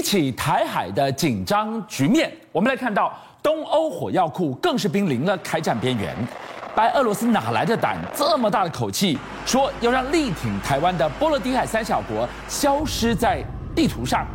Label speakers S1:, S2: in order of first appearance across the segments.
S1: 一起台海的紧张局面，我们来看到东欧火药库更是濒临了开战边缘。白俄罗斯哪来的胆这么大的口气，说要让力挺台湾的波罗的海三小国消失在地图上？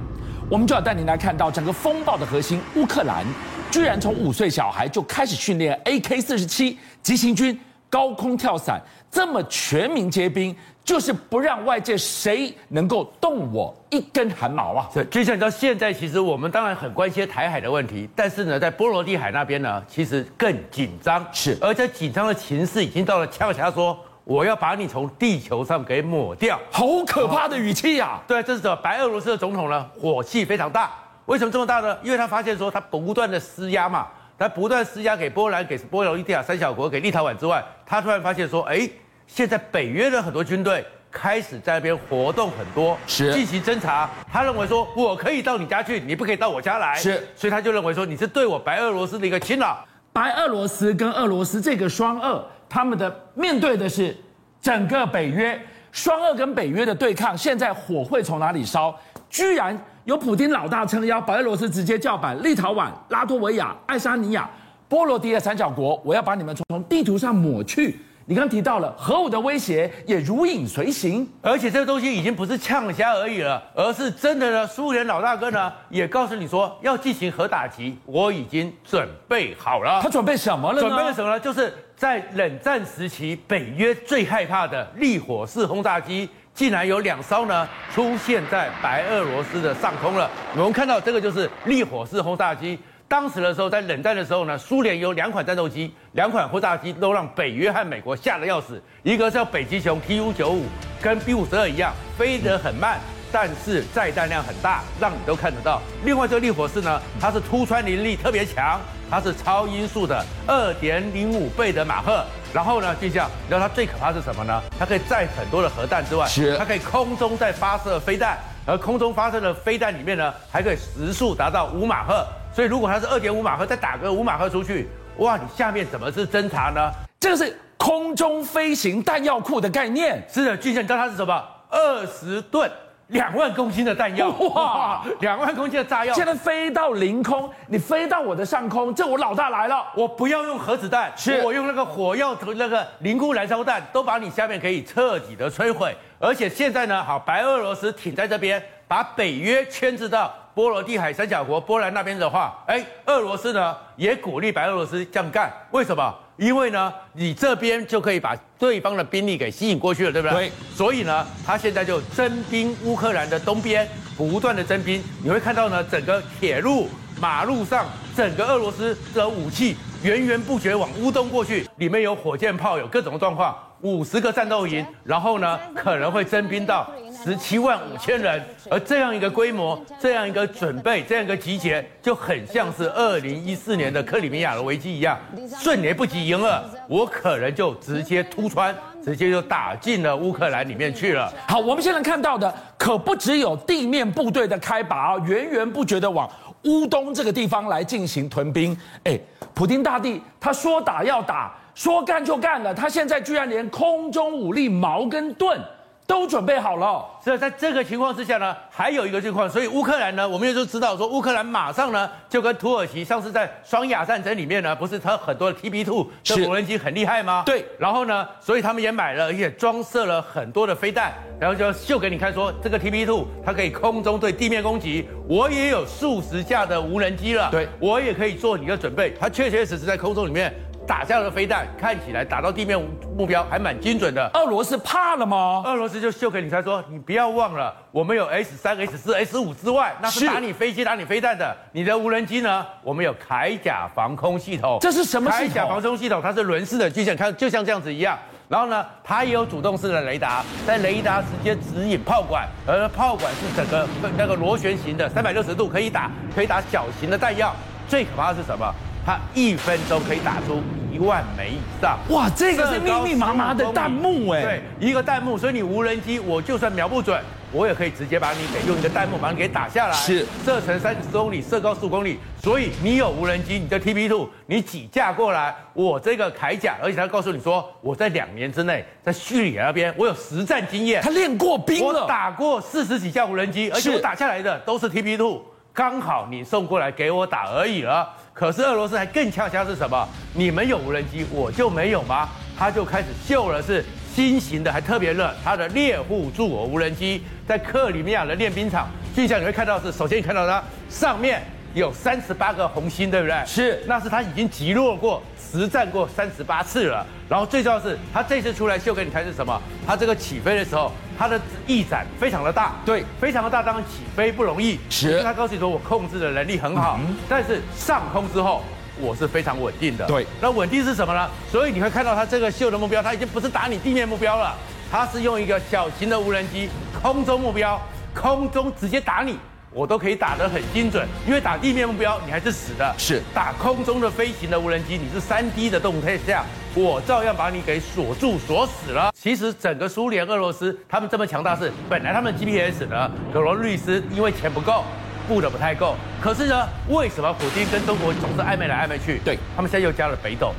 S1: 我们就要带您来看到整个风暴的核心——乌克兰，居然从五岁小孩就开始训练 AK 四十七急行军、高空跳伞，这么全民皆兵。就是不让外界谁能够动我一根汗毛啊！
S2: 是，就像你知道，现在其实我们当然很关心台海的问题，但是呢，在波罗的海那边呢，其实更紧张。
S1: 是，
S2: 而且紧张的情势已经到了呛下说，我要把你从地球上给抹掉，
S1: 好可怕的语气呀、啊！
S2: 对，这是什么？白俄罗斯的总统呢，火气非常大。为什么这么大呢？因为他发现说，他不断的施压嘛，他不断施压给波兰、给波罗的海三小国、给立陶宛之外，他突然发现说，哎。现在北约的很多军队开始在那边活动很多，
S1: 是
S2: 进行侦查。他认为说，我可以到你家去，你不可以到我家来，
S1: 是，
S2: 所以他就认为说，你是对我白俄罗斯的一个侵扰。
S1: 白俄罗斯跟俄罗斯这个双二，他们的面对的是整个北约。双二跟北约的对抗，现在火会从哪里烧？居然有普丁老大撑腰，白俄罗斯直接叫板立陶宛、拉脱维亚、爱沙尼亚、波罗的海三角国，我要把你们从地图上抹去。你刚提到了核武的威胁也如影随形，
S2: 而且这个东西已经不是呛虾而已了，而是真的呢。苏联老大哥呢也告诉你说要进行核打击，我已经准备好了。
S1: 他准备什么了呢？
S2: 准备了什么呢？就是在冷战时期北约最害怕的利火式轰炸机，竟然有两艘呢出现在白俄罗斯的上空了。我们看到这个就是利火式轰炸机。当时的时候，在冷战的时候呢，苏联有两款战斗机，两款轰炸机都让北约和美国吓得要死。一个叫北极熊 Tu 九五，跟 B 五十二一样，飞得很慢，但是载弹量很大，让你都看得到。另外这个利火式呢，它是突穿能力特别强，它是超音速的二点零五倍的马赫。然后呢，就像你知道它最可怕是什么呢？它可以载很多的核弹之外，
S1: 是
S2: 它可以空中再发射飞弹，而空中发射的飞弹里面呢，还可以时速达到五马赫。所以，如果它是二点五马赫，再打个五马赫出去，哇，你下面怎么是侦察呢？
S1: 这个是空中飞行弹药库的概念。
S2: 是的，俊相，你知道它是什么？二十吨，两万公斤的弹药，哇，两万公斤的炸药，
S1: 现在飞到凌空，你飞到我的上空，这我老大来了，
S2: 我不要用核子弹，
S1: 是
S2: 我用那个火药那个凝固燃烧弹，都把你下面可以彻底的摧毁。而且现在呢，好，白俄罗斯挺在这边，把北约牵制到。波罗的海三小国，波兰那边的话，哎，俄罗斯呢也鼓励白俄罗斯这样干，为什么？因为呢，你这边就可以把对方的兵力给吸引过去了，对不对？
S1: 对。
S2: 所以呢，他现在就征兵乌克兰的东边，不断的征兵。你会看到呢，整个铁路、马路上，整个俄罗斯的武器源源不绝往乌东过去，里面有火箭炮，有各种状况，五十个战斗营，然后呢，可能会征兵到。十七万五千人，而这样一个规模，这样一个准备，这样一个集结，就很像是二零一四年的克里米亚的危机一样，瞬间不及赢了，我可能就直接突穿，直接就打进了乌克兰里面去了。
S1: 好，我们现在看到的可不只有地面部队的开拔啊，源源不绝的往乌东这个地方来进行屯兵。哎，普丁大帝他说打要打，说干就干了，他现在居然连空中武力矛跟盾。都准备好了，
S2: 所以在这个情况之下呢，还有一个情况，所以乌克兰呢，我们也就知道说，乌克兰马上呢就跟土耳其上次在双亚战争里面呢，不是他很多的 TB2 这无人机很厉害吗？
S1: 对，
S2: 然后呢，所以他们也买了，而且装设了很多的飞弹，然后就秀给你看说，这个 TB2 它可以空中对地面攻击，我也有数十架的无人机了，
S1: 对，
S2: 我也可以做你的准备，它确确实实在空中里面。打下的飞弹看起来打到地面目标还蛮精准的。
S1: 俄罗斯怕了吗？
S2: 俄罗斯就秀给你看说，你不要忘了，我们有 S 三、S 四、S 五之外，那是打你飞机、打你飞弹的。你的无人机呢？我们有铠甲防空系统。
S1: 这是什么系统？
S2: 铠甲防空系统，它是轮式的，就像看就像这样子一样。然后呢，它也有主动式的雷达，在雷达直接指引炮管，而炮管是整个那个螺旋形的，三百六十度可以打，可以打小型的弹药。最可怕的是什么？它一分钟可以打出一万枚以上，
S1: 哇！这个是密密麻麻的弹幕哎，
S2: 对，一个弹幕，所以你无人机，我就算瞄不准，我也可以直接把你给用一个弹幕把你给打下来，
S1: 是
S2: 射程三十公里，射高十五公里，所以你有无人机，你的 TB2，你几架过来，我这个铠甲，而且他告诉你说，我在两年之内在叙利亚那边，我有实战经验，
S1: 他练过兵了，
S2: 我打过四十几架无人机，而且我打下来的都是 TB2。刚好你送过来给我打而已了。可是俄罗斯还更恰恰是什么？你们有无人机，我就没有吗？他就开始秀了，是新型的，还特别热，他的猎户座无人机在克里米亚的练兵场，镜像你会看到是，首先你看到它上面有三十八个红心，对不对？
S1: 是，
S2: 那是他已经击落过。实战过三十八次了，然后最重要的是，他这次出来秀给你看是什么？他这个起飞的时候，他的翼展非常的大，
S1: 对，
S2: 非常的大，当然起飞不容易。
S1: 是，
S2: 他告诉你说我控制的能力很好，嗯、但是上空之后我是非常稳定的。
S1: 对，
S2: 那稳定是什么呢？所以你会看到他这个秀的目标，他已经不是打你地面目标了，他是用一个小型的无人机空中目标，空中直接打你。我都可以打得很精准，因为打地面目标你还是死的，
S1: 是
S2: 打空中的飞行的无人机，你是三 D 的动态下，我照样把你给锁住锁死了。其实整个苏联、俄罗斯他们这么强大是，本来他们的 GPS 呢，可罗律师因为钱不够，布的不太够。可是呢，为什么普京跟中国总是暧昧来暧昧去？
S1: 对，
S2: 他们现在又加了北斗，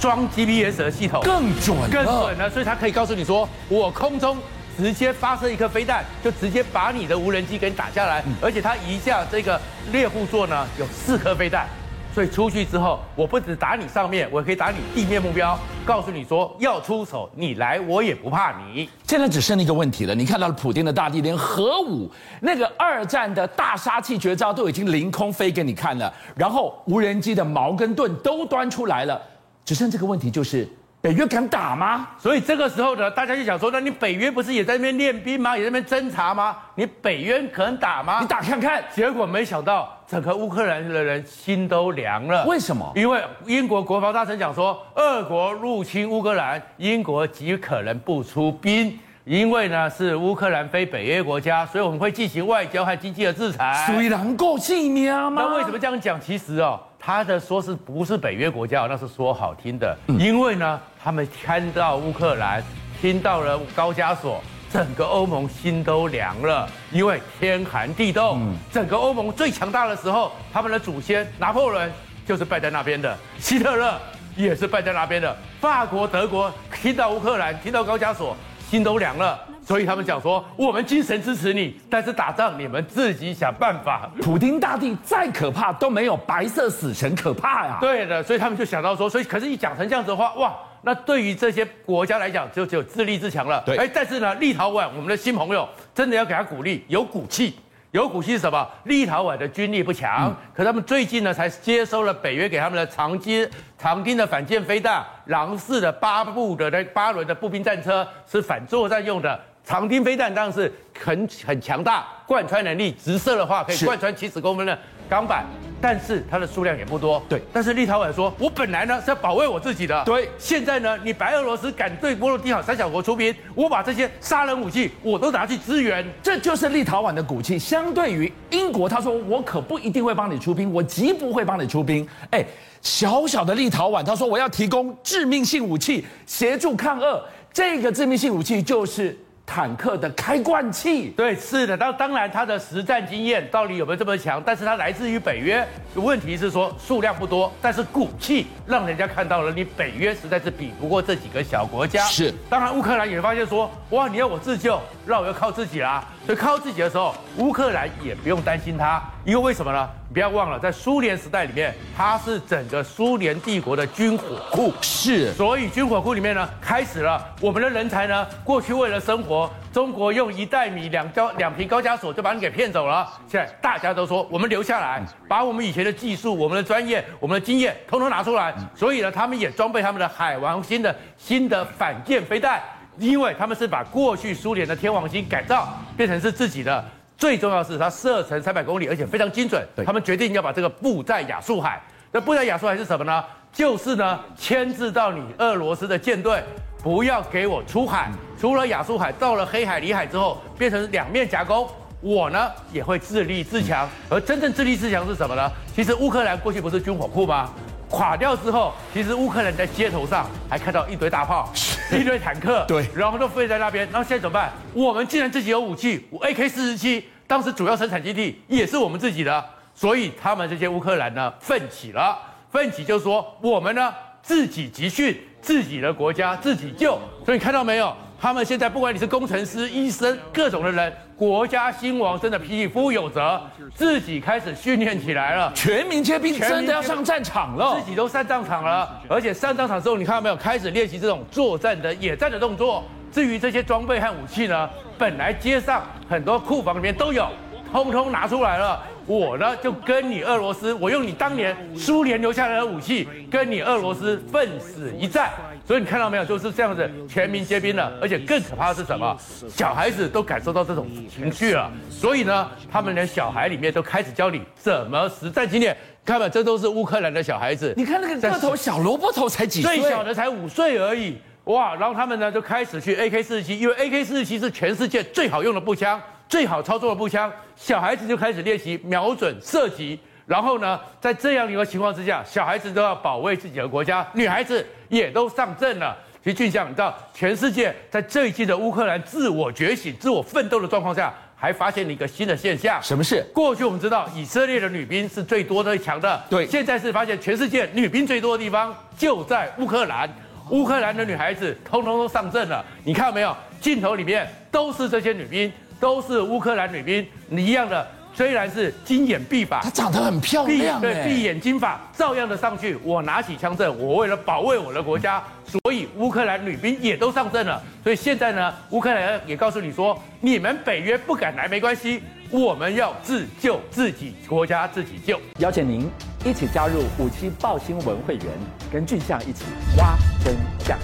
S2: 双 GPS 的系统
S1: 更准，
S2: 更准了，所以他可以告诉你说，我空中。直接发射一颗飞弹，就直接把你的无人机给你打下来。而且它一架这个猎户座呢，有四颗飞弹，所以出去之后，我不止打你上面，我可以打你地面目标。告诉你说要出手，你来我也不怕你。
S1: 现在只剩一个问题了，你看到了普丁的大地，连核武那个二战的大杀器绝招都已经凌空飞给你看了，然后无人机的矛跟盾都端出来了，只剩这个问题就是。北约敢打吗？
S2: 所以这个时候呢，大家就想说，那你北约不是也在那边练兵吗？也在那边侦察吗？你北约可能打吗？
S1: 你打看看。
S2: 结果没想到，整个乌克兰的人心都凉了。
S1: 为什么？
S2: 因为英国国防大臣讲说，俄国入侵乌克兰，英国极可能不出兵，因为呢是乌克兰非北约国家，所以我们会进行外交和经济的制裁。
S1: 虽然够气吗？
S2: 那为什么这样讲？其实哦。他的说是不是北约国家？那是说好听的，因为呢，他们看到乌克兰，听到了高加索，整个欧盟心都凉了，因为天寒地冻。整个欧盟最强大的时候，他们的祖先拿破仑就是败在那边的，希特勒也是败在那边的，法国、德国听到乌克兰，听到高加索，心都凉了。所以他们讲说，我们精神支持你，但是打仗你们自己想办法。
S1: 普丁大帝再可怕都没有白色死神可怕呀。
S2: 对的，所以他们就想到说，所以可是一讲成这样子的话，哇，那对于这些国家来讲，就只有自立自强了。
S1: 对，哎，
S2: 但是呢，立陶宛我们的新朋友真的要给他鼓励，有骨气。有骨气是什么？立陶宛的军力不强，嗯、可他们最近呢才接收了北约给他们的长机、长钉的反舰飞弹、狼式的八部的那八轮的步兵战车，是反作战用的。长钉飞弹当然是很很强大，贯穿能力，直射的话可以贯穿七十公分的钢板，但是它的数量也不多。
S1: 对，
S2: 但是立陶宛说，我本来呢是要保卫我自己的。
S1: 对，
S2: 现在呢，你白俄罗斯敢对波罗的海三小国出兵，我把这些杀人武器我都拿去支援，
S1: 这就是立陶宛的骨气。相对于英国，他说我可不一定会帮你出兵，我极不会帮你出兵。哎，小小的立陶宛，他说我要提供致命性武器协助抗俄，这个致命性武器就是。坦克的开罐器，
S2: 对，是的，当当然它的实战经验到底有没有这么强？但是它来自于北约，问题是说数量不多，但是骨气让人家看到了，你北约实在是比不过这几个小国家。
S1: 是，
S2: 当然乌克兰也发现说，哇，你要我自救，那我要靠自己啦。所以靠自己的时候，乌克兰也不用担心它，因为为什么呢？不要忘了，在苏联时代里面，它是整个苏联帝国的军火库，
S1: 是。
S2: 所以军火库里面呢，开始了我们的人才呢，过去为了生活，中国用一袋米两高两瓶高加索就把你给骗走了。现在大家都说，我们留下来，把我们以前的技术、我们的专业、我们的经验，通通拿出来。所以呢，他们也装备他们的海王星的新的反舰飞弹，因为他们是把过去苏联的天王星改造变成是自己的。最重要的是，它射程三百公里，而且非常精准。他们决定要把这个布在亚速海。那布在亚速海是什么呢？就是呢，牵制到你俄罗斯的舰队，不要给我出海。除了亚速海，到了黑海、里海之后，变成两面夹攻。我呢也会自立自强。而真正自立自强是什么呢？其实乌克兰过去不是军火库吗？垮掉之后，其实乌克兰在街头上还看到一堆大炮、一堆坦克，
S1: 对，
S2: 然后都飞在那边。然后现在怎么办？我们既然自己有武器，AK 四十七当时主要生产基地也是我们自己的，所以他们这些乌克兰呢奋起了，奋起就是说我们呢自己集训，自己的国家自己救。所以你看到没有？他们现在不管你是工程师、医生，各种的人国家兴亡，真的匹夫有责，自己开始训练起来了，
S1: 全民皆兵，真的要上战场了，
S2: 自己都上战场了，而且上战场之后，你看到没有，开始练习这种作战的野战的动作。至于这些装备和武器呢，本来街上很多库房里面都有，通通拿出来了。我呢就跟你俄罗斯，我用你当年苏联留下来的武器，跟你俄罗斯奋死一战。所以你看到没有，就是这样子，全民皆兵了。而且更可怕的是什么？小孩子都感受到这种情绪了。所以呢，他们连小孩里面都开始教你怎么实战经验。看吧，这都是乌克兰的小孩子。
S1: 你看那个个头小萝卜头才几岁？
S2: 最小的才五岁而已。哇，然后他们呢就开始去 AK 四十七，因为 AK 四十七是全世界最好用的步枪，最好操作的步枪。小孩子就开始练习瞄准射击，然后呢，在这样一个情况之下，小孩子都要保卫自己的国家，女孩子也都上阵了。其实俊相，你知道，全世界在这一季的乌克兰自我觉醒、自我奋斗的状况下，还发现了一个新的现象。
S1: 什么事？
S2: 过去我们知道以色列的女兵是最多最强的，
S1: 对，
S2: 现在是发现全世界女兵最多的地方就在乌克兰。乌克兰的女孩子通通都上阵了，你看到没有？镜头里面都是这些女兵，都是乌克兰女兵，你一样的，虽然是金眼臂法，
S1: 她长得很漂亮，
S2: 对，闭眼金发，照样的上去。我拿起枪阵，我为了保卫我的国家，所以乌克兰女兵也都上阵了。所以现在呢，乌克兰也告诉你说，你们北约不敢来没关系，我们要自救自己国家自己救。
S3: 邀请您一起加入五七报新闻会员，跟俊相一起挖真相。